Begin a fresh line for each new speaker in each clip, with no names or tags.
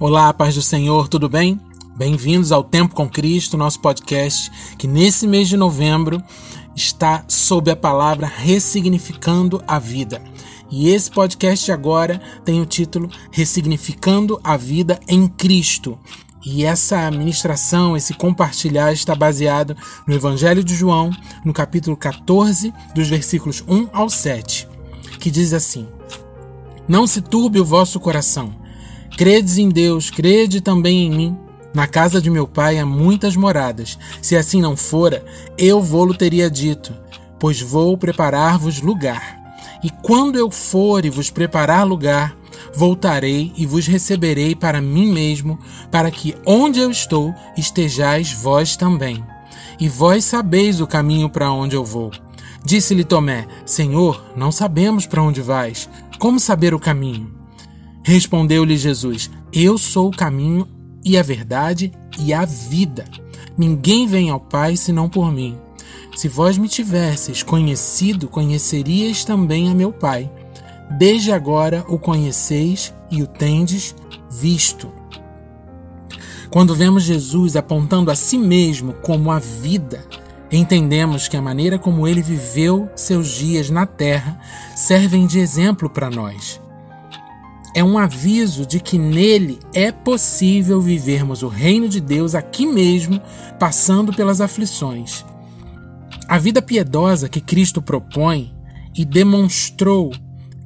Olá, paz do Senhor, tudo bem? Bem-vindos ao Tempo com Cristo, nosso podcast, que nesse mês de novembro está sob a palavra Ressignificando a Vida. E esse podcast agora tem o título Ressignificando a Vida em Cristo. E essa ministração, esse compartilhar está baseado no Evangelho de João, no capítulo 14, dos versículos 1 ao 7, que diz assim: Não se turbe o vosso coração. Credes em Deus, crede também em mim. Na casa de meu pai há muitas moradas. Se assim não fora, eu vou-lo teria dito, pois vou preparar-vos lugar. E quando eu for e vos preparar lugar, voltarei e vos receberei para mim mesmo, para que onde eu estou estejais vós também. E vós sabeis o caminho para onde eu vou. Disse-lhe Tomé: Senhor, não sabemos para onde vais. Como saber o caminho? Respondeu-lhe Jesus: Eu sou o caminho e a verdade e a vida. Ninguém vem ao Pai senão por mim. Se vós me tivesseis conhecido, conheceríeis também a meu Pai. Desde agora o conheceis e o tendes visto. Quando vemos Jesus apontando a si mesmo como a vida, entendemos que a maneira como ele viveu seus dias na terra servem de exemplo para nós é um aviso de que nele é possível vivermos o reino de Deus aqui mesmo, passando pelas aflições. A vida piedosa que Cristo propõe e demonstrou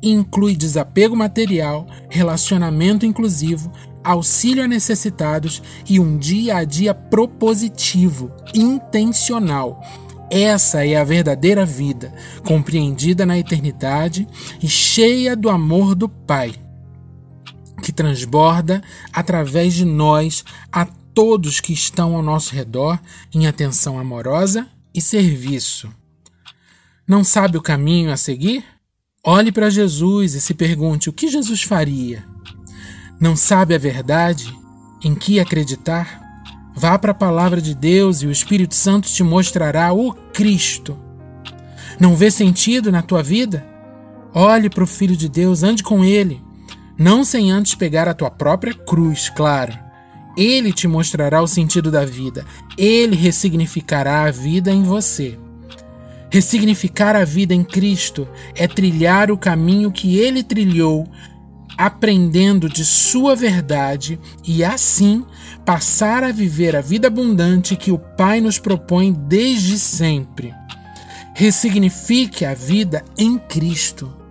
inclui desapego material, relacionamento inclusivo, auxílio a necessitados e um dia a dia propositivo, intencional. Essa é a verdadeira vida, compreendida na eternidade e cheia do amor do Pai que transborda através de nós a todos que estão ao nosso redor em atenção amorosa e serviço. Não sabe o caminho a seguir? Olhe para Jesus e se pergunte o que Jesus faria. Não sabe a verdade em que acreditar? Vá para a palavra de Deus e o Espírito Santo te mostrará o Cristo. Não vê sentido na tua vida? Olhe para o Filho de Deus, ande com ele. Não sem antes pegar a tua própria cruz, claro. Ele te mostrará o sentido da vida. Ele ressignificará a vida em você. Ressignificar a vida em Cristo é trilhar o caminho que ele trilhou, aprendendo de sua verdade e assim passar a viver a vida abundante que o Pai nos propõe desde sempre. Ressignifique a vida em Cristo.